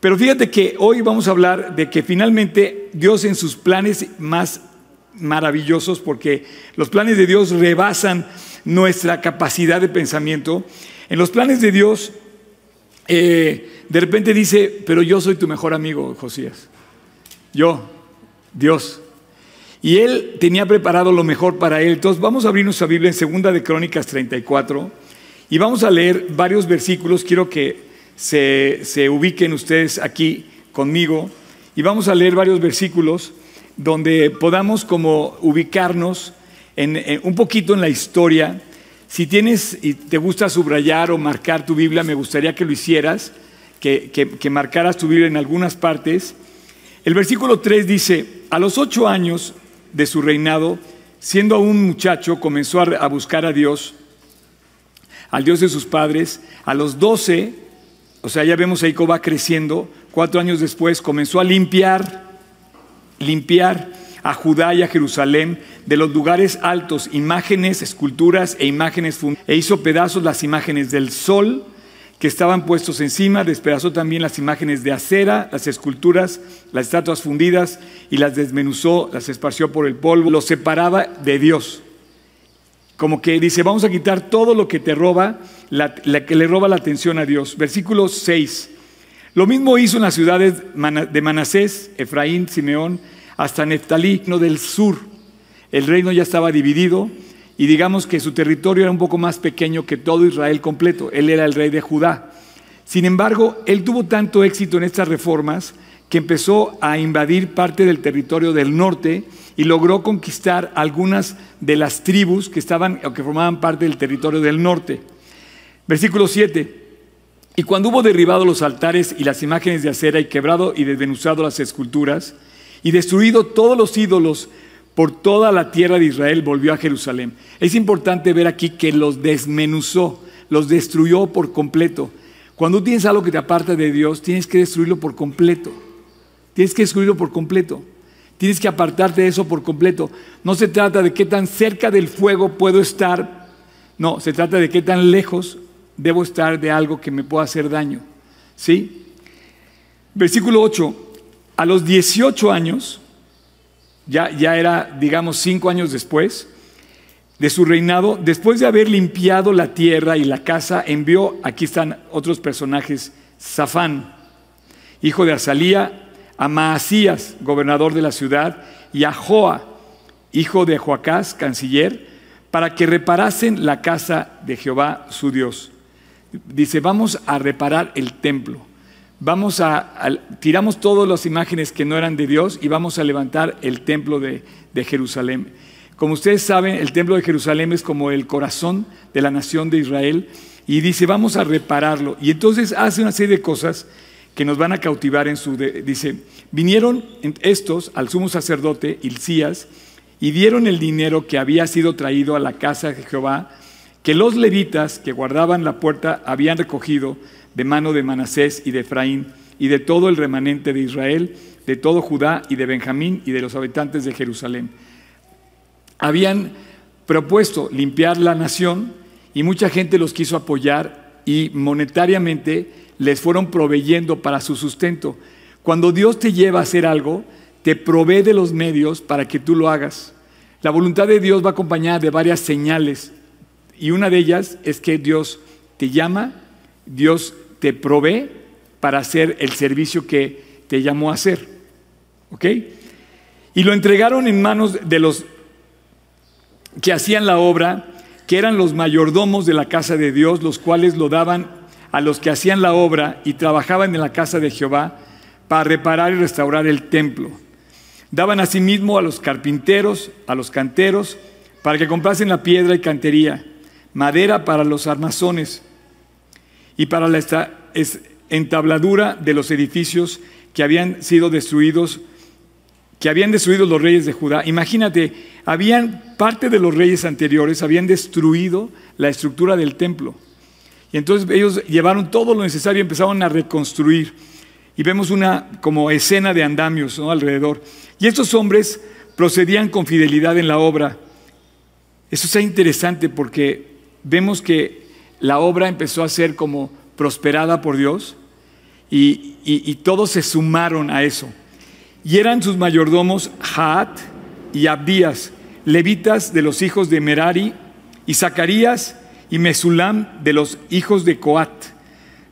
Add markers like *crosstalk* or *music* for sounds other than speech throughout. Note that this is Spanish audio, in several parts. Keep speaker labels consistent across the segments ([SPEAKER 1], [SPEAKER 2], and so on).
[SPEAKER 1] Pero fíjate que hoy vamos a hablar de que finalmente Dios en sus planes más maravillosos, porque los planes de Dios rebasan nuestra capacidad de pensamiento, en los planes de Dios eh, de repente dice, pero yo soy tu mejor amigo, Josías. Yo, Dios. Y él tenía preparado lo mejor para él. Entonces vamos a abrir nuestra Biblia en Segunda de Crónicas 34 y vamos a leer varios versículos. Quiero que se, se ubiquen ustedes aquí conmigo y vamos a leer varios versículos donde podamos como ubicarnos en, un poquito en la historia. Si tienes y te gusta subrayar o marcar tu Biblia, me gustaría que lo hicieras, que, que marcaras tu Biblia en algunas partes. El versículo 3 dice, a los ocho años de su reinado, siendo aún muchacho, comenzó a buscar a Dios, al Dios de sus padres. A los doce, o sea, ya vemos ahí cómo va creciendo, cuatro años después comenzó a limpiar, limpiar a Judá y a Jerusalén de los lugares altos, imágenes, esculturas e imágenes, e hizo pedazos las imágenes del sol, que estaban puestos encima, despedazó también las imágenes de acera, las esculturas, las estatuas fundidas y las desmenuzó, las esparció por el polvo, los separaba de Dios. Como que dice, vamos a quitar todo lo que te roba, que le roba la atención a Dios. Versículo 6. Lo mismo hizo en las ciudades de Manasés, Efraín, Simeón, hasta Neftalí, no del sur. El reino ya estaba dividido y digamos que su territorio era un poco más pequeño que todo Israel completo. Él era el rey de Judá. Sin embargo, él tuvo tanto éxito en estas reformas que empezó a invadir parte del territorio del norte y logró conquistar algunas de las tribus que estaban o que formaban parte del territorio del norte. Versículo 7. Y cuando hubo derribado los altares y las imágenes de acera y quebrado y desmenuzado las esculturas y destruido todos los ídolos por toda la tierra de Israel volvió a Jerusalén. Es importante ver aquí que los desmenuzó, los destruyó por completo. Cuando tienes algo que te aparta de Dios, tienes que destruirlo por completo. Tienes que destruirlo por completo. Tienes que apartarte de eso por completo. No se trata de qué tan cerca del fuego puedo estar. No, se trata de qué tan lejos debo estar de algo que me pueda hacer daño. ¿Sí? Versículo 8. A los 18 años, ya, era, digamos, cinco años después de su reinado, después de haber limpiado la tierra y la casa, envió, aquí están otros personajes, Safán, hijo de Azalía, a Maasías, gobernador de la ciudad, y a Joa, hijo de Joacás, canciller, para que reparasen la casa de Jehová su Dios. Dice, vamos a reparar el templo vamos a, tiramos todas las imágenes que no eran de Dios y vamos a levantar el templo de, de Jerusalén. Como ustedes saben, el templo de Jerusalén es como el corazón de la nación de Israel y dice, vamos a repararlo. Y entonces hace una serie de cosas que nos van a cautivar en su... dice, vinieron estos al sumo sacerdote Hilcías y dieron el dinero que había sido traído a la casa de Jehová, que los levitas que guardaban la puerta habían recogido de mano de Manasés y de Efraín, y de todo el remanente de Israel, de todo Judá y de Benjamín y de los habitantes de Jerusalén. Habían propuesto limpiar la nación y mucha gente los quiso apoyar y monetariamente les fueron proveyendo para su sustento. Cuando Dios te lleva a hacer algo, te provee de los medios para que tú lo hagas. La voluntad de Dios va acompañada de varias señales y una de ellas es que Dios te llama, Dios te provee para hacer el servicio que te llamó a hacer. ¿Ok? Y lo entregaron en manos de los que hacían la obra, que eran los mayordomos de la casa de Dios, los cuales lo daban a los que hacían la obra y trabajaban en la casa de Jehová para reparar y restaurar el templo. Daban asimismo a los carpinteros, a los canteros, para que comprasen la piedra y cantería, madera para los armazones, y para la entabladura de los edificios que habían sido destruidos, que habían destruido los reyes de Judá. Imagínate, habían parte de los reyes anteriores habían destruido la estructura del templo. Y entonces ellos llevaron todo lo necesario y empezaron a reconstruir. Y vemos una como escena de andamios alrededor. Y estos hombres procedían con fidelidad en la obra. Eso es interesante porque vemos que la obra empezó a ser como prosperada por Dios y, y todos se sumaron a eso. Y eran sus mayordomos Haat y Abdías, levitas de los hijos de Merari, y Zacarías y Mesulam de los hijos de Coat,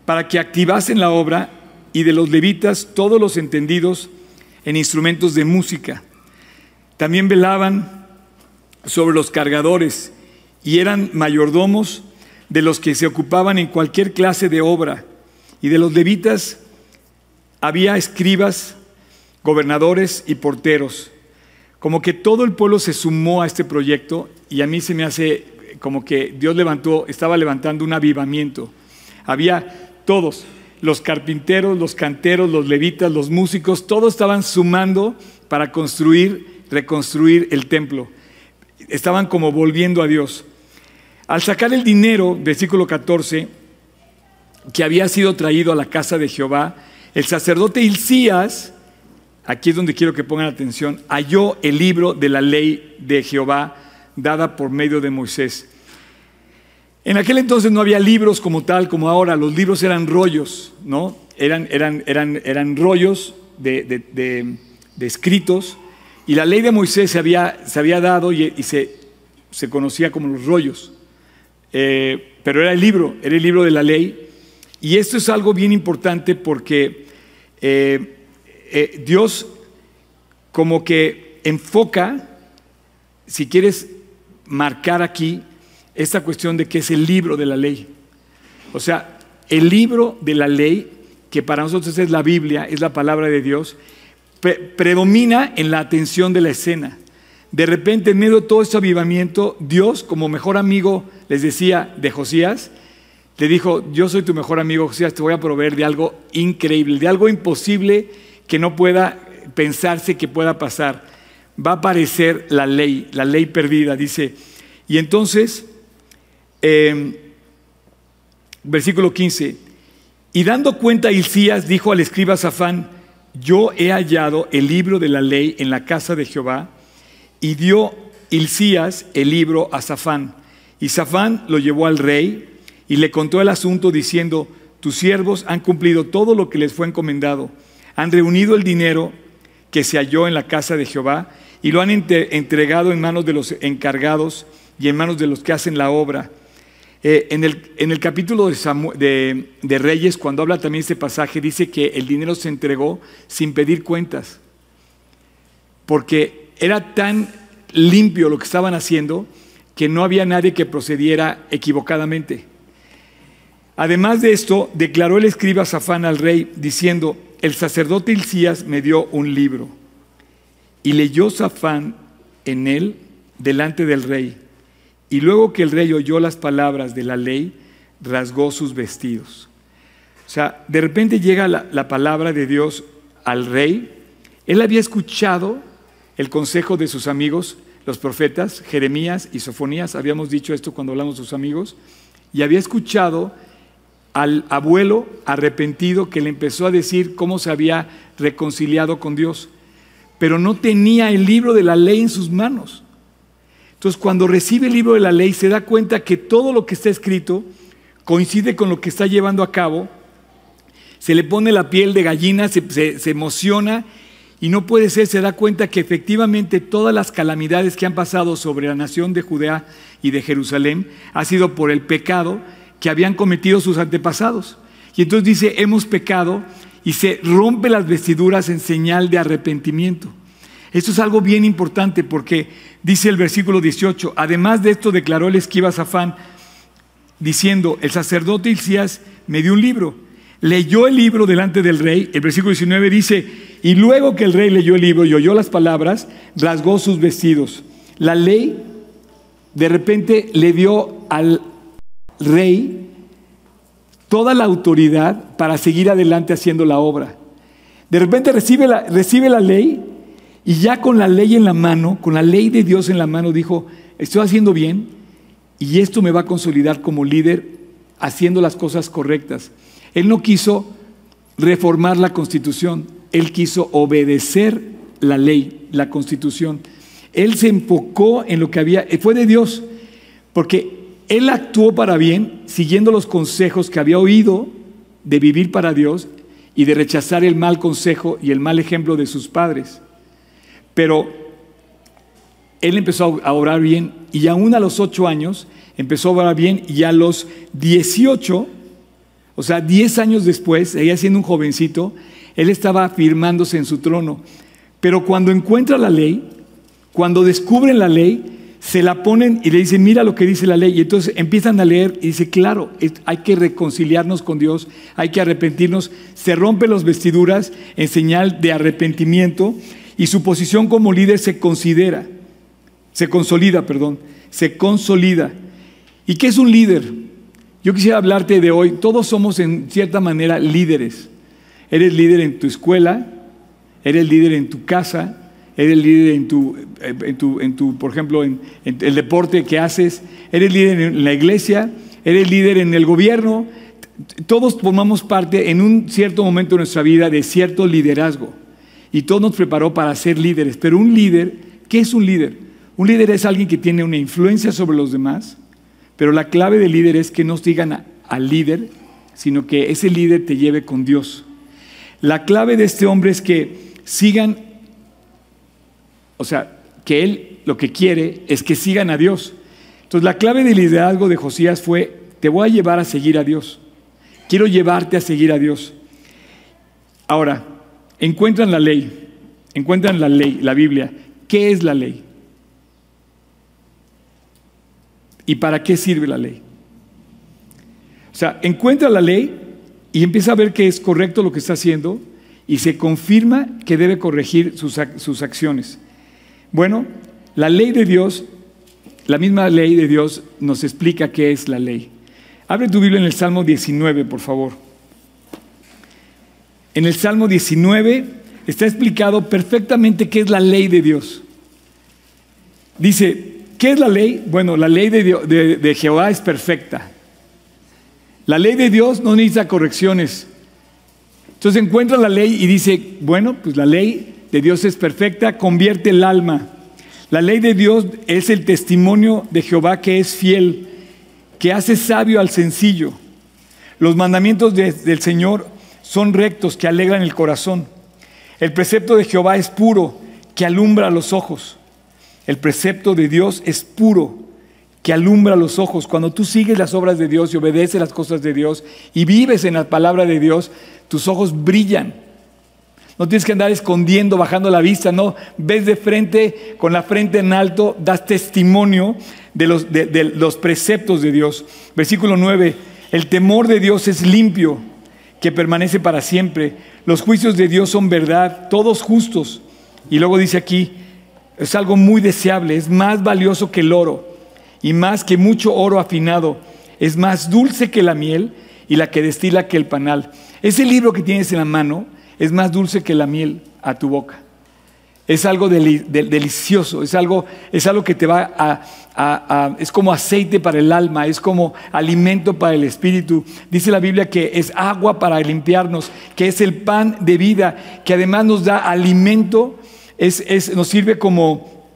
[SPEAKER 1] para que activasen la obra, y de los levitas todos los entendidos en instrumentos de música. También velaban sobre los cargadores y eran mayordomos de los que se ocupaban en cualquier clase de obra. Y de los levitas había escribas, gobernadores y porteros. Como que todo el pueblo se sumó a este proyecto y a mí se me hace como que Dios levantó, estaba levantando un avivamiento. Había todos, los carpinteros, los canteros, los levitas, los músicos, todos estaban sumando para construir, reconstruir el templo. Estaban como volviendo a Dios. Al sacar el dinero, versículo 14, que había sido traído a la casa de Jehová, el sacerdote Hilcías, aquí es donde quiero que pongan atención, halló el libro de la ley de Jehová dada por medio de Moisés. En aquel entonces no había libros como tal, como ahora, los libros eran rollos, ¿no? Eran, eran, eran, eran rollos de, escritos y la ley de Moisés se había, se había dado y, se, se, conocía como los rollos. Eh, pero era el libro, era el libro de la ley. Y esto es algo bien importante porque eh, eh, Dios como que enfoca, si quieres marcar aquí, esta cuestión de que es el libro de la ley. O sea, el libro de la ley, que para nosotros es la Biblia, es la palabra de Dios, predomina en la atención de la escena. De repente, en medio de todo este avivamiento, Dios, como mejor amigo, les decía de Josías, le dijo, yo soy tu mejor amigo, Josías, te voy a proveer de algo increíble, de algo imposible que no pueda pensarse que pueda pasar. Va a aparecer la ley, la ley perdida, dice. Y entonces Em, versículo 15. Y dando cuenta Hilcías dijo al escriba Safán, yo he hallado el libro de la ley en la casa de Jehová. Y dio Hilcías el libro a Safán. Y Safán lo llevó al rey y le contó el asunto diciendo, tus siervos han cumplido todo lo que les fue encomendado. Han reunido el dinero que se halló en la casa de Jehová y lo han entregado en manos de los encargados y en manos de los que hacen la obra eh, en, el, capítulo de, de, Reyes, cuando habla también este pasaje, dice que el dinero se entregó sin pedir cuentas, porque era tan limpio lo que estaban haciendo que no había nadie que procediera equivocadamente. Además de esto, declaró el escriba Safán al rey, diciendo, el sacerdote Hilcías me dio un libro. Y leyó Safán en él delante del rey. Y luego que el rey oyó las palabras de la ley, rasgó sus vestidos. O sea, de repente llega la, palabra de Dios al rey. Él había escuchado el consejo de sus amigos, los profetas, Jeremías y Sofonías, habíamos dicho esto cuando hablamos de sus amigos, y había escuchado al abuelo arrepentido que le empezó a decir cómo se había reconciliado con Dios, pero no tenía el libro de la ley en sus manos. Entonces, cuando recibe el libro de la ley, se da cuenta que todo lo que está escrito coincide con lo que está llevando a cabo. Se le pone la piel de gallina, se, emociona y no puede ser, se da cuenta que efectivamente todas las calamidades que han pasado sobre la nación de Judea y de Jerusalén ha sido por el pecado que habían cometido sus antepasados. Y entonces dice, hemos pecado y se rompe las vestiduras en señal de arrepentimiento. Esto es algo bien importante porque dice el versículo 18, además de esto declaró el esquiva Safán diciendo, el sacerdote Hilcías me dio un libro. Leyó el libro delante del rey, el versículo 19 dice, y luego que el rey leyó el libro y oyó las palabras, rasgó sus vestidos. La ley de repente le dio al rey toda la autoridad para seguir adelante haciendo la obra. De repente recibe la, recibe la ley y ya con la ley en la mano, con la ley de Dios en la mano, dijo, estoy haciendo bien y esto me va a consolidar como líder haciendo las cosas correctas. Él no quiso reformar la constitución, él quiso obedecer la ley, la constitución. Él se enfocó en lo que había, fue de Dios, porque él actuó para bien, siguiendo los consejos que había oído de vivir para Dios y de rechazar el mal consejo y el mal ejemplo de sus padres. Pero él empezó a orar bien y aún a los ocho años empezó a orar bien y a los 18, o sea, 10 años después, ella siendo un jovencito, él estaba afirmándose en su trono. Pero cuando encuentra la ley, cuando descubren la ley, se la ponen y le dicen, mira lo que dice la ley. Y entonces empiezan a leer y dice, claro, hay que reconciliarnos con Dios, hay que arrepentirnos. Se rompen las vestiduras en señal de arrepentimiento y su posición como líder se considera, se consolida, perdón, se consolida. ¿Y qué es un líder? Yo quisiera hablarte de hoy, todos somos en cierta manera líderes. Eres líder en tu escuela, eres líder en tu casa, eres líder en tu, en tu, en tu por ejemplo, en, el deporte que haces, eres líder en la iglesia, eres líder en el gobierno. Todos formamos parte en un cierto momento de nuestra vida de cierto liderazgo. Y todo nos preparó para ser líderes. Pero un líder, ¿qué es un líder? Un líder es alguien que tiene una influencia sobre los demás, pero la clave del líder es que no sigan al líder, sino que ese líder te lleve con Dios. La clave de este hombre es que sigan o sea, que él lo que quiere es que sigan a Dios. Entonces la clave del liderazgo de Josías fue, te voy a llevar a seguir a Dios. Quiero llevarte a seguir a Dios. Ahora, encuentran la ley, encuentran la ley, la Biblia. ¿Qué es la ley? ¿Y para qué sirve la ley? O sea, encuentra la ley y empieza a ver que es correcto lo que está haciendo y se confirma que debe corregir sus, sus acciones. Bueno, la ley de Dios, la misma ley de Dios nos explica qué es la ley. Abre tu Biblia en el Salmo 19, por favor. En el Salmo 19 está explicado perfectamente qué es la ley de Dios. Dice, ¿qué es la ley? Bueno, la ley de, de Jehová es perfecta. La ley de Dios no necesita correcciones. Entonces encuentra la ley y dice, bueno, pues la ley de Dios es perfecta, convierte el alma. La ley de Dios es el testimonio de Jehová que es fiel, que hace sabio al sencillo. Los mandamientos del Señor son rectos, que alegran el corazón. El precepto de Jehová es puro, que alumbra los ojos. El precepto de Dios es puro, que alumbra los ojos. Cuando tú sigues las obras de Dios y obedeces las cosas de Dios y vives en la palabra de Dios, tus ojos brillan no tienes que andar escondiendo, bajando la vista, no. Ves de frente, con la frente en alto, das testimonio de los, preceptos de Dios. Versículo 9, el temor de Dios es limpio, que permanece para siempre. Los juicios de Dios son verdad, todos justos. Y luego dice aquí, es algo muy deseable, es más valioso que el oro y más que mucho oro afinado. Es más dulce que la miel y la que destila que el panal. Ese libro que tienes en la mano es más dulce que la miel a tu boca. Es algo delicioso, es algo, es algo que te va a, es como aceite para el alma, es como alimento para el espíritu. Dice la Biblia que es agua para limpiarnos, que es el pan de vida, que además nos da alimento, es, nos sirve como,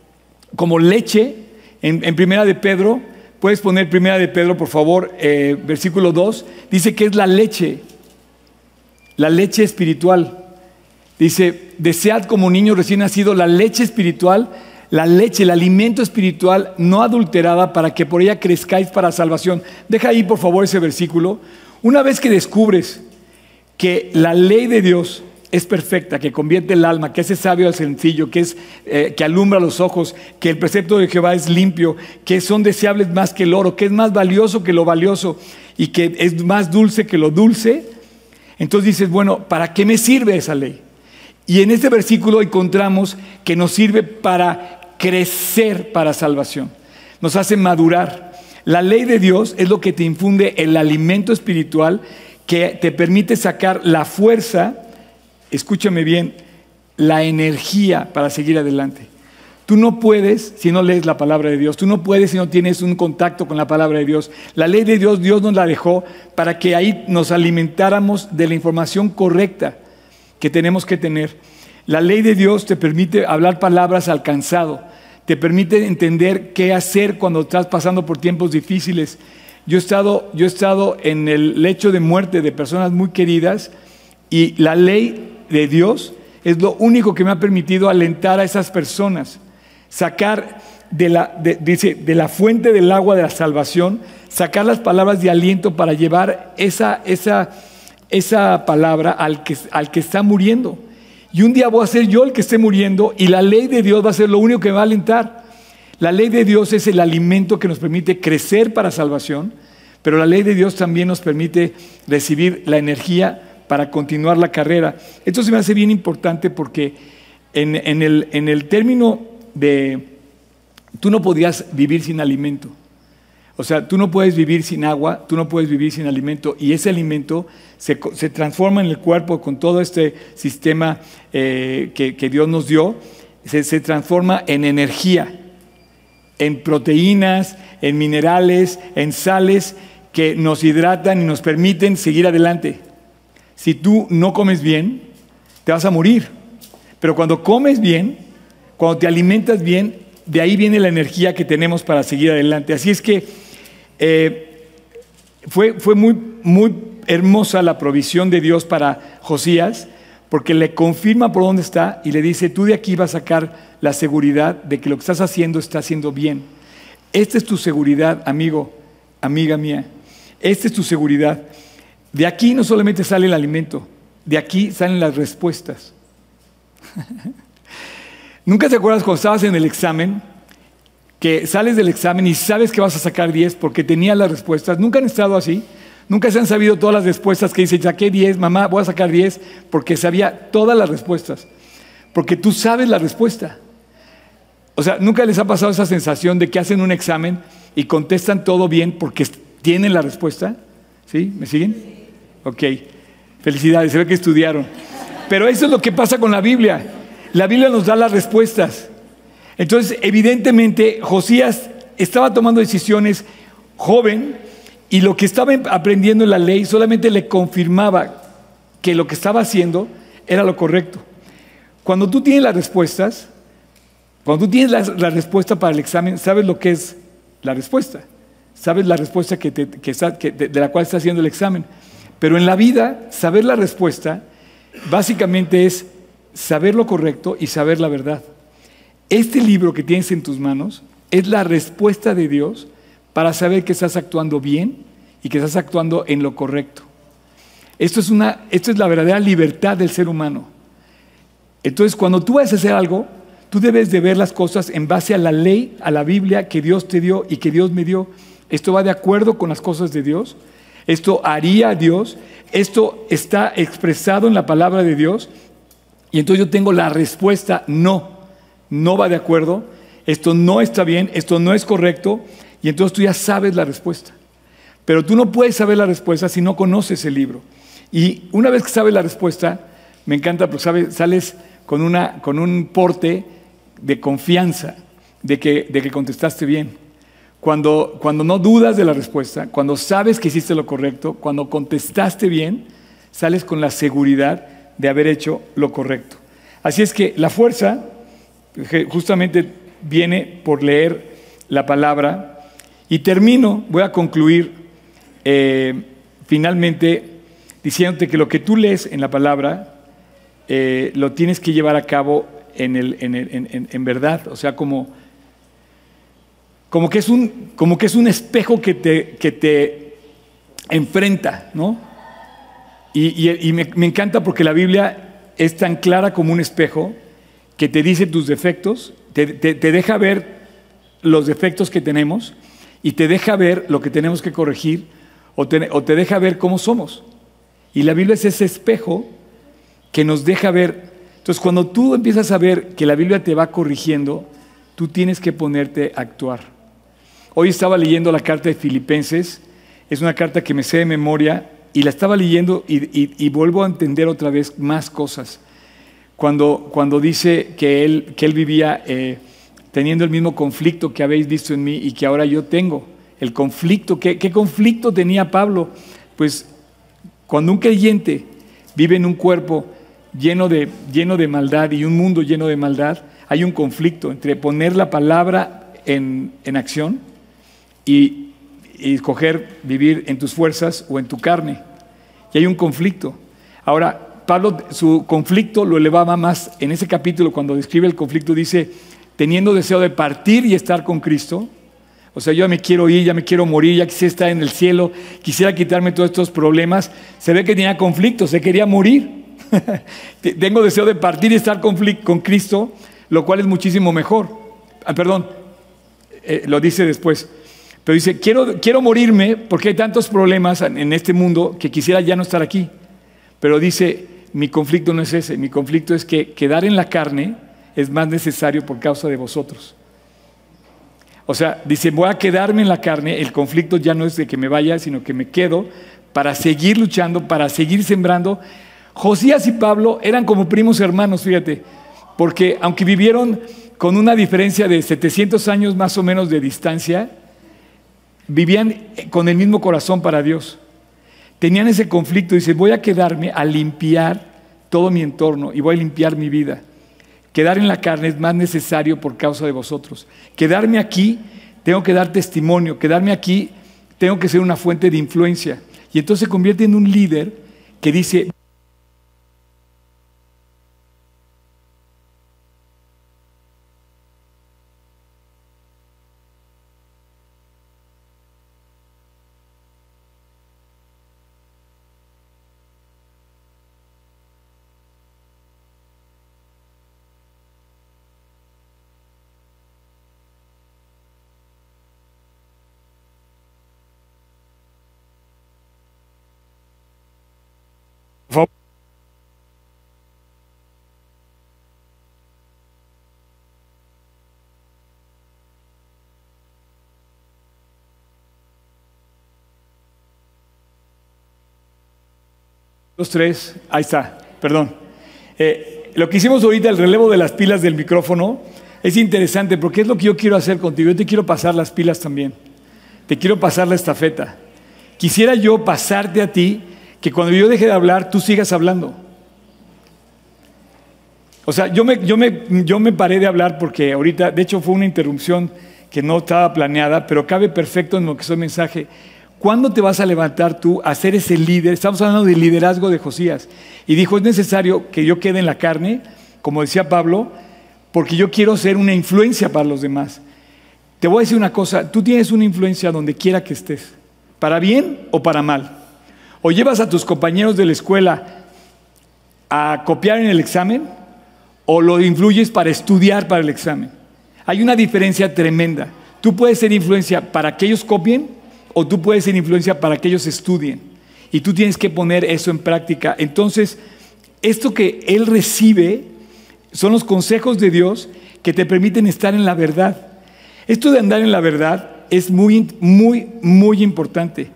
[SPEAKER 1] como leche. En, Primera de Pedro, puedes poner Primera de Pedro, por favor, eh, versículo 2, dice que es la leche la leche espiritual. Dice, desead como niño recién nacido la leche espiritual, la leche, el alimento espiritual no adulterada para que por ella crezcáis para salvación. Deja ahí por favor ese versículo. Una vez que descubres que la ley de Dios es perfecta, que convierte el alma, que hace sabio al sencillo, que, es, eh, que alumbra los ojos, que el precepto de Jehová es limpio, que son deseables más que el oro, que es más valioso que lo valioso y que es más dulce que lo dulce, entonces dices, bueno, ¿para qué me sirve esa ley? Y en este versículo encontramos que nos sirve para crecer para salvación. Nos hace madurar. La ley de Dios es lo que te infunde el alimento espiritual que te permite sacar la fuerza, escúchame bien, la energía para seguir adelante. Tú no puedes si no lees la palabra de Dios. Tú no puedes si no tienes un contacto con la palabra de Dios. La ley de Dios, Dios nos la dejó para que ahí nos alimentáramos de la información correcta que tenemos que tener. La ley de Dios te permite hablar palabras alcanzado, te permite entender qué hacer cuando estás pasando por tiempos difíciles. Yo he estado, yo he estado en el lecho de muerte de personas muy queridas Y la ley de Dios es lo único que me ha permitido alentar a esas personas, sacar de la, dice, de la fuente del agua de la salvación, sacar las palabras de aliento para llevar esa, esa, esa palabra al que, al que está muriendo. Y un día voy a ser yo el que esté muriendo y la ley de Dios va a ser lo único que me va a alentar. La ley de Dios es el alimento que nos permite crecer para salvación, pero la ley de Dios también nos permite recibir la energía para continuar la carrera. Esto se me hace bien importante porque en, el, en el término de, tú no podías vivir sin alimento. O sea, tú no puedes vivir sin agua, tú no puedes vivir sin alimento y ese alimento se, transforma en el cuerpo con todo este sistema eh, que, Dios nos dio, se, se transforma en energía, en proteínas, en minerales, en sales que nos hidratan y nos permiten seguir adelante. Si tú no comes bien, te vas a morir. Pero cuando comes bien, cuando te alimentas bien, de ahí viene la energía que tenemos para seguir adelante. Así es que eh, fue, fue muy, muy hermosa la provisión de Dios para Josías, porque le confirma por dónde está y le dice, tú de aquí vas a sacar la seguridad de que lo que estás haciendo está haciendo bien. Esta es tu seguridad, amigo, amiga mía. Esta es tu seguridad. De aquí no solamente sale el alimento, de aquí salen las respuestas. *laughs* ¿Nunca te acuerdas cuando estabas en el examen? Que sales del examen y sabes que vas a sacar 10 porque tenías las respuestas. ¿Nunca han estado así? Nunca se han sabido todas las respuestas que dice, saqué 10, mamá, voy a sacar 10 porque sabía todas las respuestas. Porque tú sabes la respuesta. O sea, ¿nunca les ha pasado esa sensación de que hacen un examen y contestan todo bien porque tienen la respuesta? ¿Sí? ¿Me siguen? Ok. Felicidades, se ve que estudiaron. Pero eso es lo que pasa con la Biblia. La Biblia nos da las respuestas. Entonces, evidentemente, Josías estaba tomando decisiones joven y lo que estaba aprendiendo en la ley solamente le confirmaba que lo que estaba haciendo era lo correcto. Cuando tú tienes las respuestas, cuando tú tienes la, respuesta para el examen, sabes lo que es la respuesta. Sabes la respuesta que de la cual estás haciendo el examen. Pero en la vida, saber la respuesta básicamente es saber lo correcto y saber la verdad. Este libro que tienes en tus manos es la respuesta de Dios para saber que estás actuando bien y que estás actuando en lo correcto. Esto es, una, esto es la verdadera libertad del ser humano. Entonces, cuando tú vas a hacer algo, tú debes de ver las cosas en base a la ley, a la Biblia que Dios te dio y que Dios me dio. Esto va de acuerdo con las cosas de Dios. Esto haría Dios. Esto está expresado en la palabra de Dios y entonces yo tengo la respuesta, no, no va de acuerdo, esto no está bien, esto no es correcto, y entonces tú ya sabes la respuesta. Pero tú no puedes saber la respuesta si no conoces el libro. Y una vez que sabes la respuesta, me encanta porque sabes, sales con, una, con un porte de confianza de que, de que contestaste bien. Cuando, cuando no dudas de la respuesta, cuando sabes que hiciste lo correcto, cuando contestaste bien, sales con la seguridad de haber hecho lo correcto. Así es que la fuerza justamente viene por leer la palabra y termino, voy a concluir eh, finalmente diciéndote que lo que tú lees en la palabra eh, lo tienes que llevar a cabo en, el, en, verdad, o sea, como, como, que es un, como que es un espejo que te, que te enfrenta, ¿no? Y, me, encanta porque la Biblia es tan clara como un espejo que te dice tus defectos, te, deja ver los defectos que tenemos y te deja ver lo que tenemos que corregir o te, o te deja ver cómo somos. Y la Biblia es ese espejo que nos deja ver. Entonces, cuando tú empiezas a ver que la Biblia te va corrigiendo, tú tienes que ponerte a actuar. Hoy estaba leyendo la carta de Filipenses, es una carta que me sé de memoria y la estaba leyendo y, vuelvo a entender otra vez más cosas. Cuando, cuando dice que él, que él vivía eh, teniendo el mismo conflicto que habéis visto en mí y que ahora yo tengo. El conflicto, ¿qué, ¿qué conflicto tenía Pablo? Pues cuando un creyente vive en un cuerpo lleno de, lleno de maldad y un mundo lleno de maldad, hay un conflicto entre poner la palabra en, en acción y y escoger vivir en tus fuerzas o en tu carne. Y hay un conflicto. Ahora, Pablo su conflicto lo elevaba más. En ese capítulo, cuando describe el conflicto, dice, teniendo deseo de partir y estar con Cristo. O sea, yo ya me quiero ir, ya me quiero morir, ya quisiera estar en el cielo, quisiera quitarme todos estos problemas. Se ve que tenía conflicto, se quería morir. *laughs* Tengo deseo de partir y estar con, Cristo, lo cual es muchísimo mejor. Ah, perdón, eh, lo dice después. Pero dice, quiero, quiero morirme porque hay tantos problemas en este mundo que quisiera ya no estar aquí. Pero dice, mi conflicto no es ese, mi conflicto es que quedar en la carne es más necesario por causa de vosotros. O sea, dice, voy a quedarme en la carne, el conflicto ya no es de que me vaya, sino que me quedo para seguir luchando, para seguir sembrando. Josías y Pablo eran como primos hermanos, fíjate, porque aunque vivieron con una diferencia de 700 años más o menos de distancia, vivían con el mismo corazón para Dios. Tenían ese conflicto, dice, voy a quedarme a limpiar todo mi entorno y voy a limpiar mi vida. Quedar en la carne es más necesario por causa de vosotros. Quedarme aquí, tengo que dar testimonio. Quedarme aquí, tengo que ser una fuente de influencia. Y entonces se convierte en un líder que dice, Los tres, ahí está, perdón. Eh, lo que hicimos ahorita, el relevo de las pilas del micrófono, es interesante porque es lo que yo quiero hacer contigo. Yo te quiero pasar las pilas también. Te quiero pasar la estafeta. Quisiera yo pasarte a ti que cuando yo deje de hablar, tú sigas hablando. O sea, yo me, yo, me, yo me paré de hablar porque ahorita, de hecho fue una interrupción que no estaba planeada, pero cabe perfecto en lo que es el mensaje. ¿Cuándo te vas a levantar tú a ser ese líder? Estamos hablando del liderazgo de Josías. Y dijo, es necesario que yo quede en la carne, como decía Pablo, porque yo quiero ser una influencia para los demás. Te voy a decir una cosa, tú tienes una influencia donde quiera que estés, para bien o para mal. O llevas a tus compañeros de la escuela a copiar en el examen, o lo influyes para estudiar para el examen. Hay una diferencia tremenda. Tú puedes ser influencia para que ellos copien o tú puedes ser influencia para que ellos estudien. Y tú tienes que poner eso en práctica. Entonces, esto que Él recibe son los consejos de Dios que te permiten estar en la verdad. Esto de andar en la verdad es muy, muy, muy importante.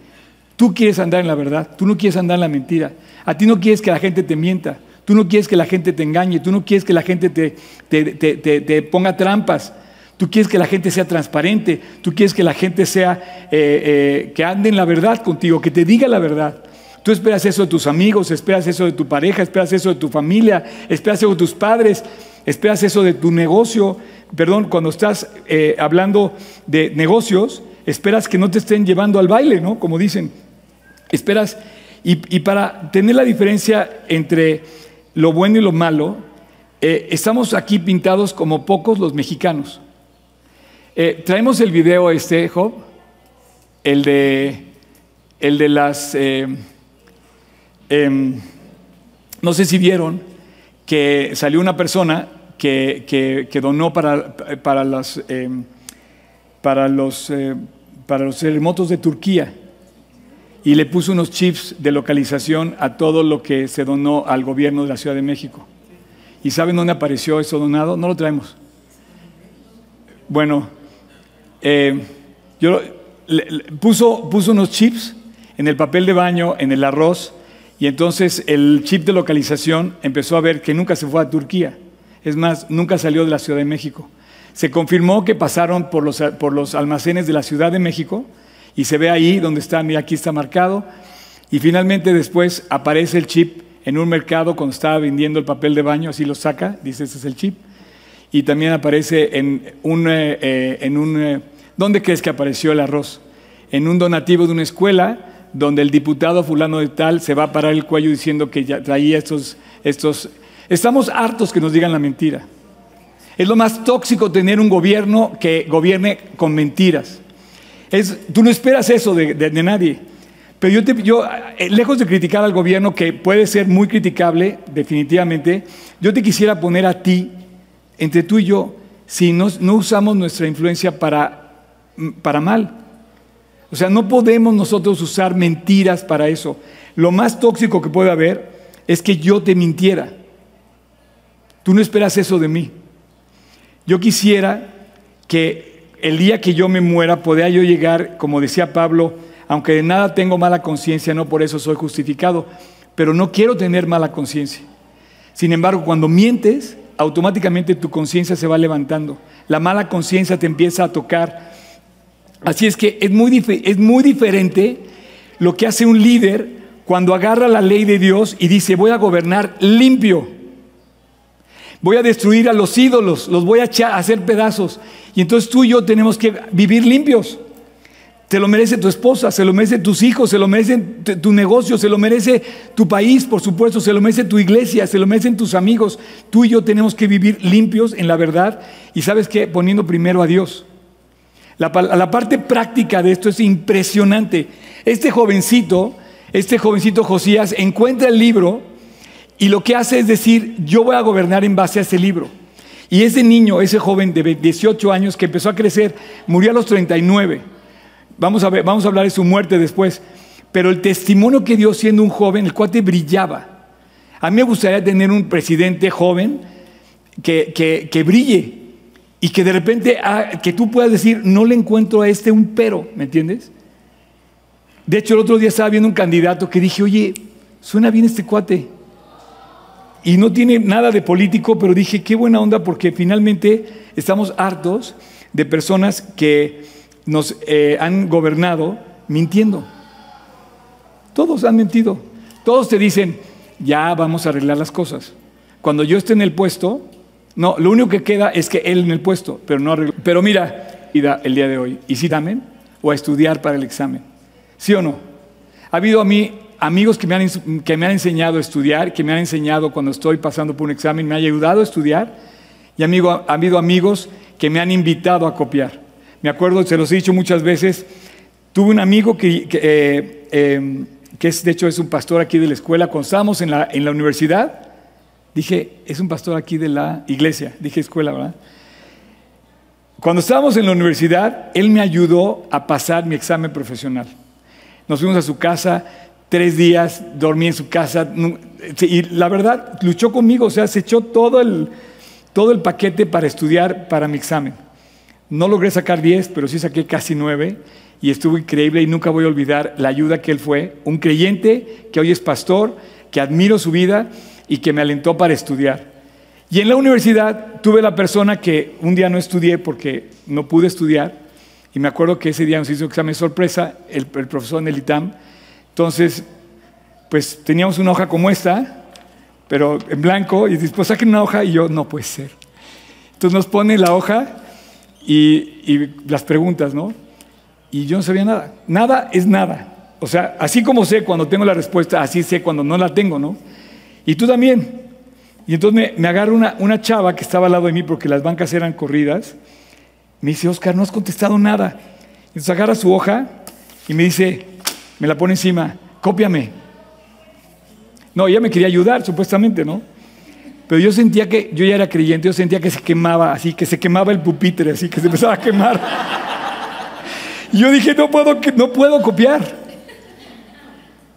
[SPEAKER 1] Tú quieres andar en la verdad, tú no quieres andar en la mentira. A ti no quieres que la gente te mienta, tú no quieres que la gente te engañe, tú no quieres que la gente te, te ponga trampas. Tú quieres que la gente sea transparente, tú quieres que la gente sea, eh, eh, que ande en la verdad contigo, que te diga la verdad. Tú esperas eso de tus amigos, esperas eso de tu pareja, esperas eso de tu familia, esperas eso de tus padres, esperas eso de tu negocio. Perdón, cuando estás eh, hablando de negocios, esperas que no te estén llevando al baile, ¿no? Como dicen. Esperas, y, y para tener la diferencia entre lo bueno y lo malo, estamos aquí pintados como pocos los mexicanos. Eh, traemos el video este, Job, el de, el de las... Eh, em, no sé si vieron que salió una persona que, que, donó para, para, las, em, para, los, eh, para los terremotos de Turquía y le puso unos chips de localización a todo lo que se donó al gobierno de la Ciudad de México. ¿Y saben dónde apareció eso donado? No lo traemos. Bueno, eh, yo, puso, puso unos chips en el papel de baño, en el arroz, y entonces el chip de localización empezó a ver que nunca se fue a Turquía. Es más, nunca salió de la Ciudad de México. Se confirmó que pasaron por los, por los almacenes de la Ciudad de México y se ve ahí donde está, mira, aquí está marcado. Y finalmente después aparece el chip en un mercado cuando estaba vendiendo el papel de baño, así lo saca, dice, ese es el chip. Y también aparece en un, eh, en un eh, ¿Dónde crees que apareció el arroz? En un donativo de una escuela donde el diputado fulano de tal se va a parar el cuello diciendo que ya traía estos, estos... Estamos hartos que nos digan la mentira. Es lo más tóxico tener un gobierno que gobierne con mentiras. Es, tú no esperas eso de, nadie. Pero yo, te, yo, eh, lejos de criticar al gobierno, que puede ser muy criticable, definitivamente, yo te quisiera poner a ti, entre tú y yo, si no, no usamos nuestra influencia para, para mal. O sea, no podemos nosotros usar mentiras para eso. Lo más tóxico que puede haber es que yo te mintiera. Tú no esperas eso de mí. Yo quisiera que el día que yo me muera pueda yo llegar, como decía Pablo, aunque de nada tengo mala conciencia, no por eso soy justificado, pero no quiero tener mala conciencia. Sin embargo, cuando mientes, automáticamente tu conciencia se va levantando. La mala conciencia te empieza a tocar. Así es que es muy, es muy diferente lo que hace un líder cuando agarra la ley de Dios y dice, voy a gobernar limpio. Voy a destruir a los ídolos, los voy a, hacer pedazos. Y entonces tú y yo tenemos que vivir limpios. Se lo merece tu esposa, se lo merece tus hijos, se lo merece tu negocio, se lo merece tu país, por supuesto, se lo merece tu iglesia, se lo merecen tus amigos. Tú y yo tenemos que vivir limpios en la verdad y sabes qué, poniendo primero a Dios. La, la parte práctica de esto es impresionante. Este jovencito, este jovencito Josías encuentra el libro y lo que hace es decir, yo voy a gobernar en base a ese libro. Y ese niño, ese joven de 18 años que empezó a crecer, murió a los 39. Vamos a, ver, vamos a hablar de su muerte después. Pero el testimonio que dio siendo un joven, el cuate brillaba. A mí me gustaría tener un presidente joven que, que, brille y que de repente ah, que tú puedas decir, no le encuentro a este un pero, ¿me entiendes? De hecho, el otro día estaba viendo un candidato que dije, oye, suena bien este cuate. Y no tiene nada de político, pero dije, qué buena onda, porque finalmente estamos hartos de personas que nos eh, han gobernado mintiendo. Todos han mentido. Todos te dicen, ya vamos a arreglar las cosas. Cuando yo esté en el puesto, no, lo único que queda es que él en el puesto, pero no arregla. Pero mira, el día de hoy, ¿y si también? O a estudiar para el examen. ¿Sí o no? Ha habido a mí amigos que me, han, que me han enseñado a estudiar, que me han enseñado cuando estoy pasando por un examen, me han ayudado a estudiar, y amigo, ha habido amigos que me han invitado a copiar. Me acuerdo, se los he dicho muchas veces, tuve un amigo que, eh, em, que, es, de hecho es un pastor aquí de la escuela, cuando estábamos en la, en la universidad, dije, es un pastor aquí de la iglesia, dije escuela, ¿verdad? Cuando estábamos en la universidad, él me ayudó a pasar mi examen profesional. Nos fuimos a su casa, tres días, dormí en su casa y la verdad luchó conmigo, o sea, se echó todo el, todo el paquete para estudiar para mi examen. No logré sacar 10, pero sí saqué casi 9 y estuvo increíble y nunca voy a olvidar la ayuda que él fue, un creyente que hoy es pastor, que admiro su vida y que me alentó para estudiar. Y en la universidad tuve la persona que un día no estudié porque no pude estudiar y me acuerdo que ese día nos hizo examen sorpresa el, profesor en entonces, pues teníamos una hoja como esta, pero en blanco, y después saquen una hoja y yo, no puede ser. Entonces nos pone la hoja y, las preguntas, ¿no? Y yo no sabía nada. Nada es nada. O sea, así como sé cuando tengo la respuesta, así sé cuando no la tengo, ¿no? Y tú también. Y entonces me, me agarra una, una chava que estaba al lado de mí porque las bancas eran corridas. Me dice, Oscar, no has contestado nada. Entonces agarra su hoja y me dice, me la pone encima, cópiame. No, ella me quería ayudar, supuestamente, ¿no? Pero yo sentía que, yo ya era creyente, yo sentía que se quemaba, así, que se quemaba el pupitre, así, que se empezaba a quemar. Y yo dije, no puedo, no puedo copiar.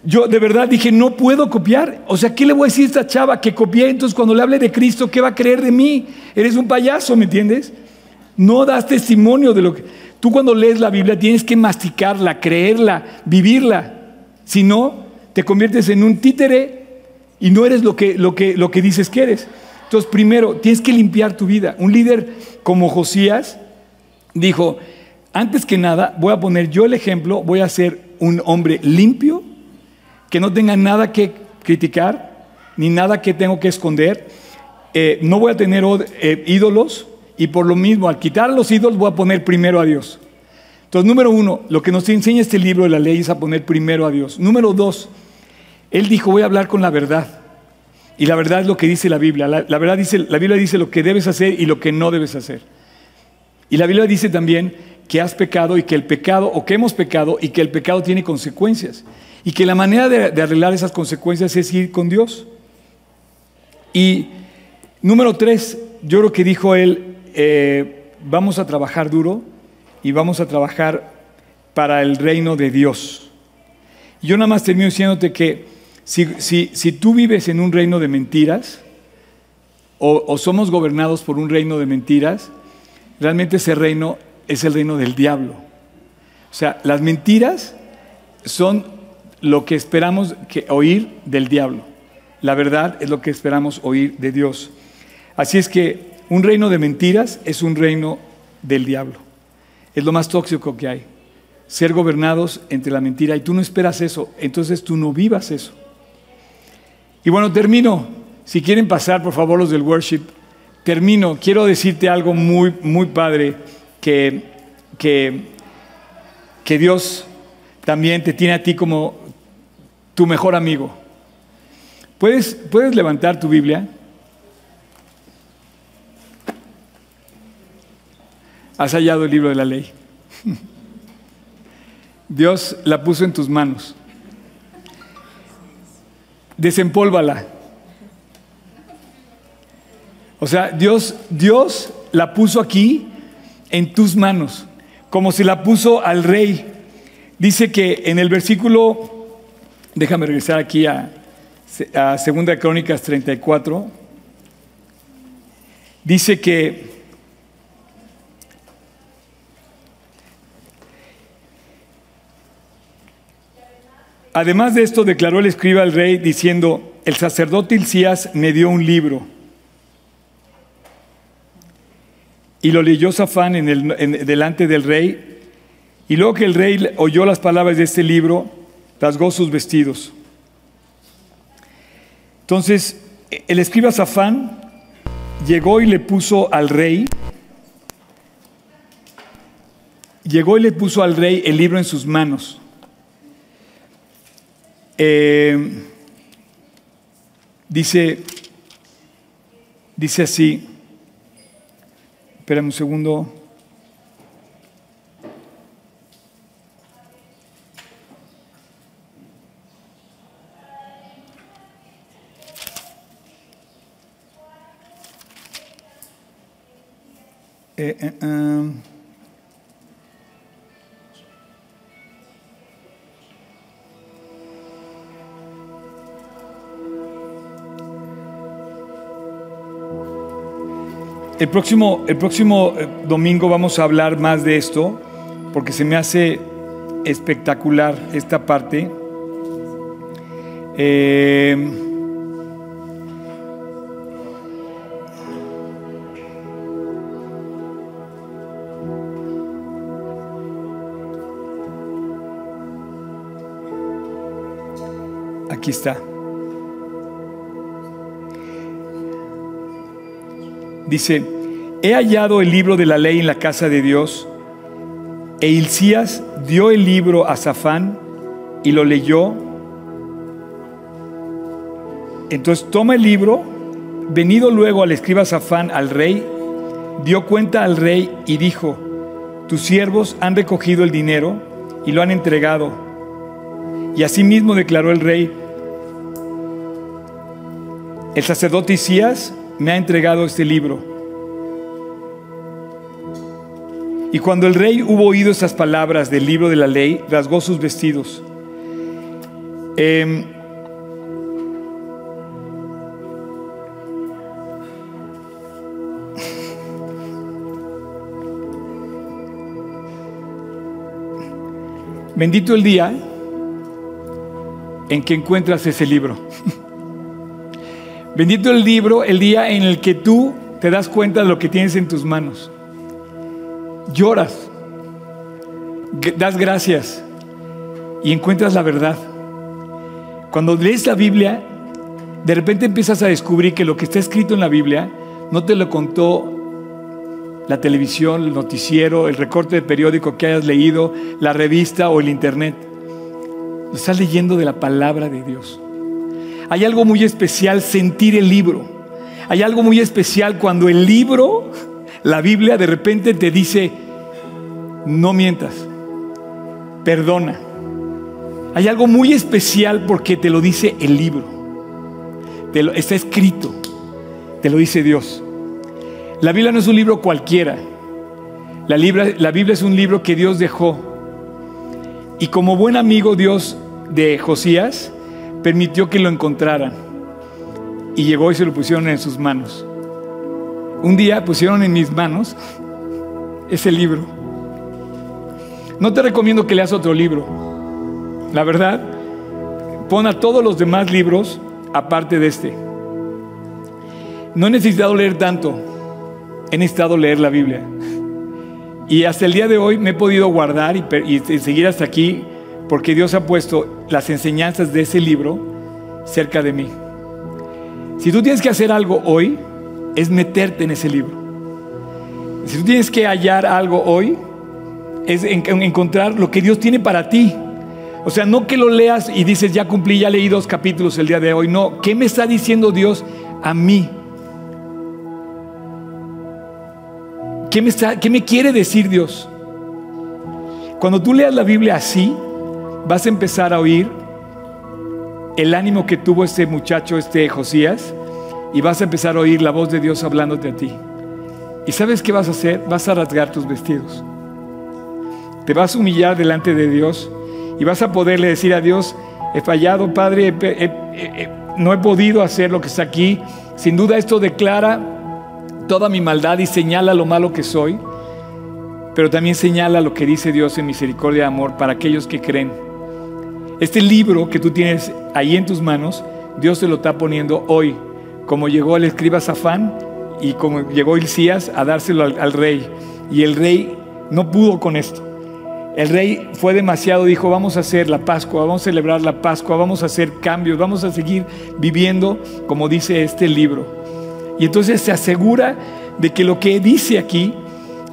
[SPEAKER 1] Yo de verdad dije, no puedo copiar. O sea, ¿qué le voy a decir a esta chava que copié? Entonces, cuando le hable de Cristo, ¿qué va a creer de mí? Eres un payaso, ¿me entiendes? No das testimonio de lo que... Tú cuando lees la Biblia tienes que masticarla, creerla, vivirla. Si no, te conviertes en un títere y no eres lo que, lo que, lo que dices que eres. Entonces, primero, tienes que limpiar tu vida. Un líder como Josías dijo, antes que nada, voy a poner yo el ejemplo, voy a ser un hombre limpio, que no tenga nada que criticar, ni nada que tengo que esconder. Eh, no voy a tener eh, ídolos, y por lo mismo, al quitar los ídolos, voy a poner primero a Dios. Entonces, número uno, lo que nos enseña este libro de la ley es a poner primero a Dios. Número dos, Él dijo, voy a hablar con la verdad. Y la verdad es lo que dice la Biblia. La, verdad dice, la Biblia dice lo que debes hacer y lo que no debes hacer. Y la Biblia dice también que has pecado y que el pecado, o que hemos pecado y que el pecado tiene consecuencias. Y que la manera de, arreglar esas consecuencias es ir con Dios. Y número tres, yo creo que dijo él, eh, vamos a trabajar duro y vamos a trabajar para el reino de Dios. Yo nada más termino diciéndote que si, tú vives en un reino de mentiras o, o somos gobernados por un reino de mentiras, realmente ese reino es el reino del diablo. O sea, las mentiras son lo que esperamos que oír del diablo. La verdad es lo que esperamos oír de Dios. Así es que un reino de mentiras es un reino del diablo. Es lo más tóxico que hay. Ser gobernados entre la mentira y tú no esperas eso, entonces tú no vivas eso. Y bueno, termino. Si quieren pasar, por favor, los del worship, termino. Quiero decirte algo muy, muy padre que, que, Dios también te tiene a ti como tu mejor amigo. ¿Puedes, ¿Puedes levantar tu Biblia? Has hallado el libro de la ley. *laughs* Dios la puso en tus manos. Desempólvala. O sea, Dios, Dios la puso aquí en tus manos, como si la puso al rey. Dice que en el versículo Déjame regresar aquí a, a Segunda Crónicas 34. Dice que Además de esto, declaró el escriba al rey diciendo, el sacerdote Hilcías me dio un libro. Y lo leyó Safán en el, delante del rey. Y luego que el rey oyó las palabras de este libro, rasgó sus vestidos. Entonces, el escriba Safán llegó y le puso al rey, llegó y le puso al rey el libro en sus manos. Eh, dice, dice así, espérame un segundo. Eh, eh, um. El próximo, el próximo eh, domingo vamos a hablar más de esto, porque se me hace espectacular esta parte. Eh, Aquí está. Dice, he hallado el libro de la ley en la casa de Dios. E Hilcías dio el libro a Safán y lo leyó. Entonces toma el libro, venido luego al escriba Safán al rey, dio cuenta al rey y dijo, tus siervos han recogido el dinero y lo han entregado. Y asimismo declaró el rey, el sacerdote Isías me ha entregado este libro. Y cuando el rey hubo oído estas palabras del libro de la ley, rasgó sus vestidos. Em, *laughs* bendito el día en que encuentras ese libro. *laughs* Bendito el libro, el día en el que tú te das cuenta de lo que tienes en tus manos. Lloras, das gracias y encuentras la verdad. Cuando lees la Biblia, de repente empiezas a descubrir que lo que está escrito en la Biblia no te lo contó la televisión, el noticiero, el recorte de periódico que hayas leído, la revista o el internet. Lo estás leyendo de la palabra de Dios. Hay algo muy especial sentir el libro. Hay algo muy especial cuando el libro, la Biblia, de repente te dice, no mientas, perdona. Hay algo muy especial porque te lo dice el libro. está escrito. Te lo dice Dios. La Biblia no es un libro cualquiera. La, la Biblia es un libro que Dios dejó. Y como buen amigo Dios de Josías, permitió que lo encontraran. Y llegó y se lo pusieron en sus manos. Un día pusieron en mis manos ese libro. No te recomiendo que leas otro libro. La verdad, pon a todos los demás libros aparte de este. No he necesitado leer tanto, he necesitado leer la Biblia. Y hasta el día de hoy me he podido guardar y, seguir hasta aquí porque Dios ha puesto las enseñanzas de ese libro cerca de mí. Si tú tienes que hacer algo hoy, es meterte en ese libro. Si tú tienes que hallar algo hoy, es encontrar lo que Dios tiene para ti. O sea, no que lo leas y dices, ya cumplí, ya leí dos capítulos el día de hoy. No, ¿qué me está diciendo Dios a mí? ¿Qué me, está, ¿Qué me quiere decir Dios? Cuando tú leas la Biblia así, vas a empezar a oír el ánimo que tuvo este muchacho, este Josías, y vas a empezar a oír la voz de Dios hablándote a ti. ¿Y sabes qué vas a hacer? Vas a rasgar tus vestidos. Te vas a humillar delante de Dios y vas a poderle decir a Dios, he fallado, Padre, no he podido hacer lo que está aquí. Sin duda esto declara toda mi maldad y señala lo malo que soy, pero también señala lo que dice Dios en misericordia y amor para aquellos que creen. Este libro que tú tienes ahí en tus manos, Dios te lo está poniendo hoy, como llegó el escriba Safán y como llegó Hilcías a dárselo al, al rey. Y el rey no pudo con esto. El rey fue demasiado, dijo, vamos a hacer la Pascua, vamos a celebrar la Pascua, vamos a hacer cambios, vamos a seguir viviendo como dice este libro. Y entonces se asegura de que lo que dice aquí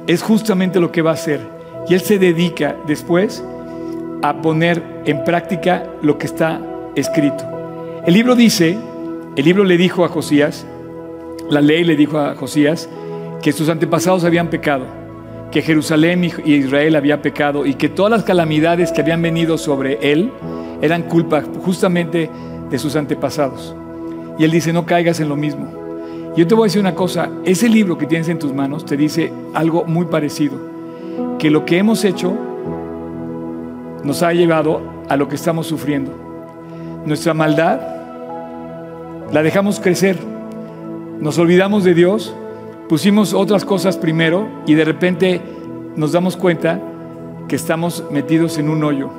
[SPEAKER 1] es justamente lo que va a hacer. Y él se dedica después a poner en práctica lo que está escrito. El libro dice, el libro le dijo a Josías, la ley le dijo a Josías, que sus antepasados habían pecado, que Jerusalén y Israel había pecado y que todas las calamidades que habían venido sobre él eran culpa justamente de sus antepasados. Y él dice, no caigas en lo mismo. Yo te voy a decir una cosa, ese libro que tienes en tus manos te dice algo muy parecido, que lo que hemos hecho nos ha llevado a lo que estamos sufriendo. Nuestra maldad la dejamos crecer, nos olvidamos de Dios, pusimos otras cosas primero y de repente nos damos cuenta que estamos metidos en un hoyo.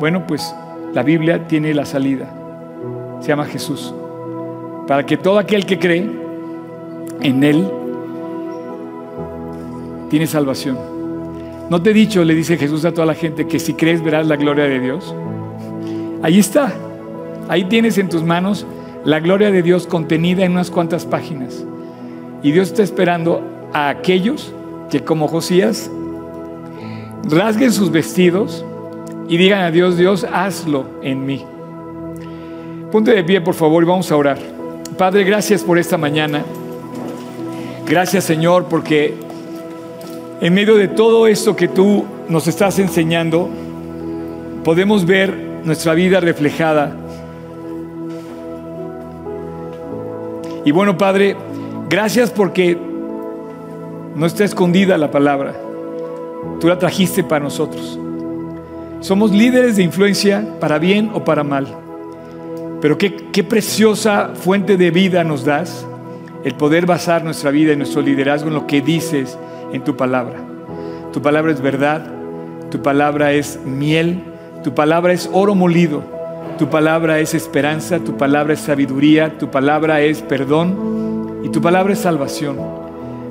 [SPEAKER 1] Bueno, pues la Biblia tiene la salida, se llama Jesús, para que todo aquel que cree en Él tiene salvación. ¿No te he dicho, le dice Jesús a toda la gente, que si crees verás la gloria de Dios? Ahí está. Ahí tienes en tus manos la gloria de Dios contenida en unas cuantas páginas. Y Dios está esperando a aquellos que como Josías rasguen sus vestidos y digan a Dios, Dios, hazlo en mí. Ponte de pie, por favor, y vamos a orar. Padre, gracias por esta mañana. Gracias Señor porque en medio de todo esto que tú nos estás enseñando, podemos ver nuestra vida reflejada. Y bueno, Padre, gracias porque no está escondida la palabra. Tú la trajiste para nosotros. Somos líderes de influencia para bien o para mal. Pero qué, qué preciosa fuente de vida nos das el poder basar nuestra vida y nuestro liderazgo en lo que dices en tu palabra. Tu palabra es verdad, tu palabra es miel, tu palabra es oro molido, tu palabra es esperanza, tu palabra es sabiduría, tu palabra es perdón y tu palabra es salvación.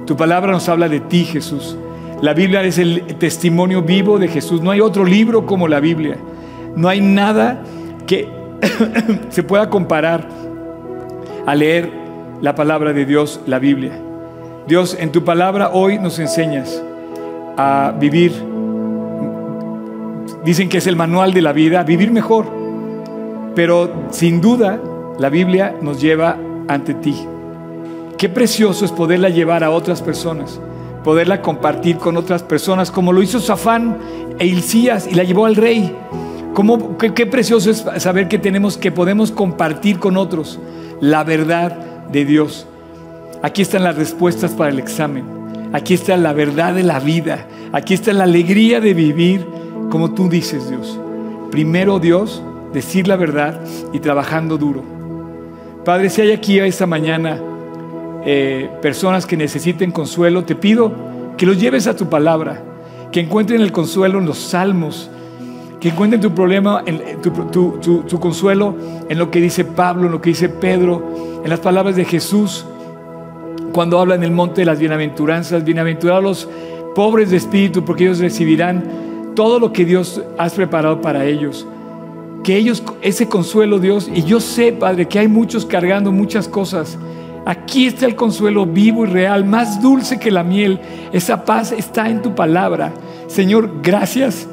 [SPEAKER 1] Tu palabra nos habla de ti, Jesús. La Biblia es el testimonio vivo de Jesús. No hay otro libro como la Biblia. No hay nada que *coughs* se pueda comparar a leer la palabra de Dios, la Biblia. Dios, en tu palabra hoy nos enseñas a vivir, dicen que es el manual de la vida, vivir mejor, pero sin duda la Biblia nos lleva ante ti. Qué precioso es poderla llevar a otras personas, poderla compartir con otras personas, como lo hizo Safán e Ilcías y la llevó al rey. ¿Cómo, qué, qué precioso es saber que tenemos, que podemos compartir con otros la verdad de Dios. Aquí están las respuestas para el examen. Aquí está la verdad de la vida. Aquí está la alegría de vivir como tú dices, Dios. Primero, Dios, decir la verdad y trabajando duro. Padre, si hay aquí esta mañana eh, personas que necesiten consuelo, te pido que los lleves a tu palabra, que encuentren el consuelo en los salmos, que encuentren tu problema, en, tu, tu, consuelo en lo que dice Pablo, en lo que dice Pedro, en las palabras de Jesús, cuando habla en el monte de las bienaventuranzas, bienaventurados los pobres de espíritu, porque ellos recibirán todo lo que Dios has preparado para ellos. Que ellos, ese consuelo, Dios, y yo sé, Padre, que hay muchos cargando muchas cosas. Aquí está el consuelo vivo y real, más dulce que la miel. Esa paz está en tu palabra. Señor, gracias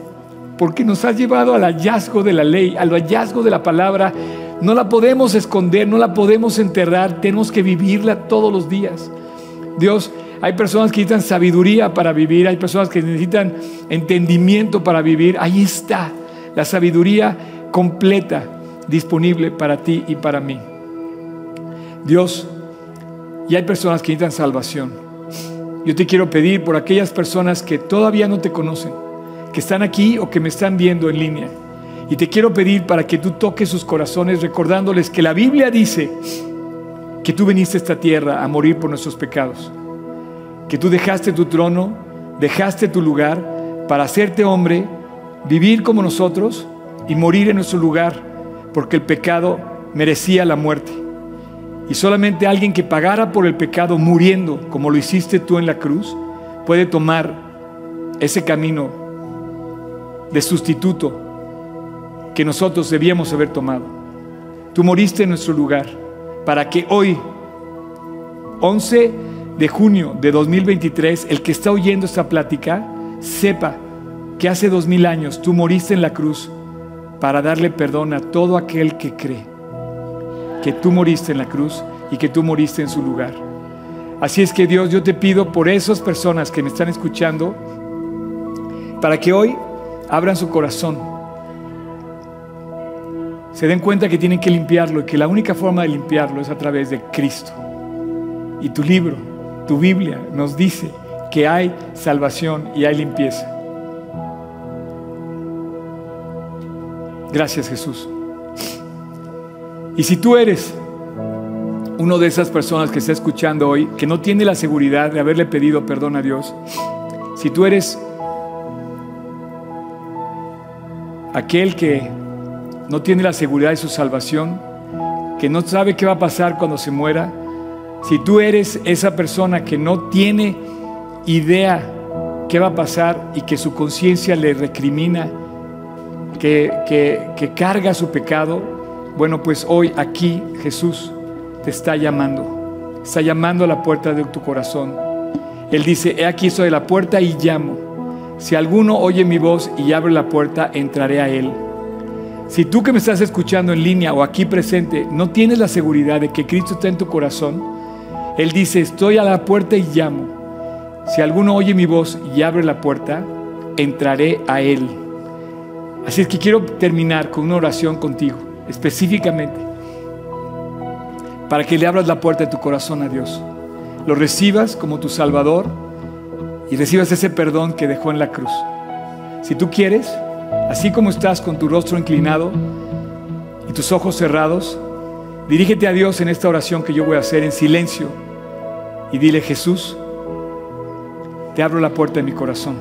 [SPEAKER 1] porque nos has llevado al hallazgo de la ley, al hallazgo de la palabra. No la podemos esconder, no la podemos enterrar, tenemos que vivirla todos los días. Dios, hay personas que necesitan sabiduría para vivir, hay personas que necesitan entendimiento para vivir. Ahí está la sabiduría completa disponible para ti y para mí. Dios, y hay personas que necesitan salvación. Yo te quiero pedir por aquellas personas que todavía no te conocen que están aquí o que me están viendo en línea. Y te quiero pedir para que tú toques sus corazones recordándoles que la Biblia dice que tú viniste a esta tierra a morir por nuestros pecados. Que tú dejaste tu trono, dejaste tu lugar para hacerte hombre, vivir como nosotros y morir en nuestro lugar porque el pecado merecía la muerte. Y solamente alguien que pagara por el pecado muriendo, como lo hiciste tú en la cruz, puede tomar ese camino de sustituto que nosotros debíamos haber tomado. Tú moriste en nuestro lugar para que hoy, 11 de junio de 2023, el que está oyendo esta plática sepa que hace dos mil años tú moriste en la cruz para darle perdón a todo aquel que cree que tú moriste en la cruz y que tú moriste en su lugar. Así es que Dios, yo te pido por esas personas que me están escuchando, para que hoy abran su corazón, se den cuenta que tienen que limpiarlo y que la única forma de limpiarlo es a través de Cristo. Y tu libro, tu Biblia, nos dice que hay salvación y hay limpieza. Gracias Jesús. Y si tú eres uno de esas personas que está escuchando hoy, que no tiene la seguridad de haberle pedido perdón a Dios, si tú eres aquel que no tiene la seguridad de su salvación, que no sabe qué va a pasar cuando se muera, si tú eres esa persona que no tiene idea qué va a pasar y que su conciencia le recrimina, que, que, carga su pecado, bueno, pues hoy aquí Jesús te está llamando, está llamando a la puerta de tu corazón. Él dice, he aquí estoy la puerta y llamo. Si alguno oye mi voz y abre la puerta, entraré a él. Si tú que me estás escuchando en línea o aquí presente no tienes la seguridad de que Cristo está en tu corazón, Él dice, estoy a la puerta y llamo. Si alguno oye mi voz y abre la puerta, entraré a Él. Así es que quiero terminar con una oración contigo, específicamente, para que le abras la puerta de tu corazón a Dios. Lo recibas como tu Salvador y recibas ese perdón que dejó en la cruz. Si tú quieres, así como estás con tu rostro inclinado y tus ojos cerrados, dirígete a Dios en esta oración que yo voy a hacer en silencio y dile, Jesús, te abro la puerta de mi corazón.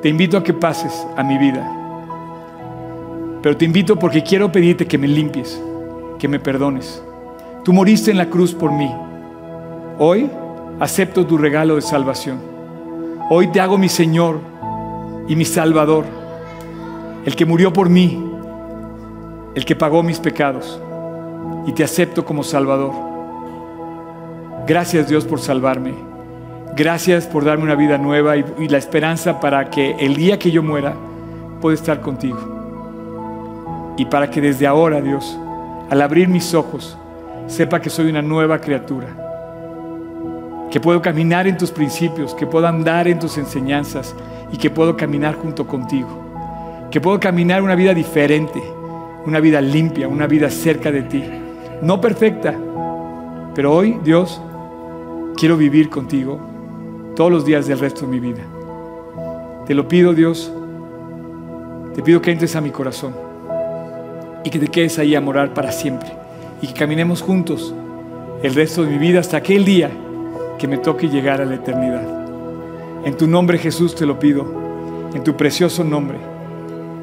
[SPEAKER 1] Te invito a que pases a mi vida. Pero te invito porque quiero pedirte que me limpies, que me perdones. Tú moriste en la cruz por mí. Hoy acepto tu regalo de salvación. Hoy te hago mi Señor y mi Salvador, el que murió por mí, el que pagó mis pecados, y te acepto como Salvador. Gracias Dios por salvarme. Gracias por darme una vida nueva y, la esperanza para que el día que yo muera pueda estar contigo. Y para que desde ahora, Dios, al abrir mis ojos, sepa que soy una nueva criatura. Que puedo caminar en tus principios, que puedo andar en tus enseñanzas y que puedo caminar junto contigo. Que puedo caminar una vida diferente, una vida limpia, una vida cerca de ti. No perfecta, pero hoy, Dios, quiero vivir contigo todos los días del resto de mi vida. Te lo pido, Dios. Te pido que entres a mi corazón y que te quedes ahí a morar para siempre y que caminemos juntos el resto de mi vida hasta aquel día que me toque llegar a la eternidad. En tu nombre Jesús te lo pido, en tu precioso nombre,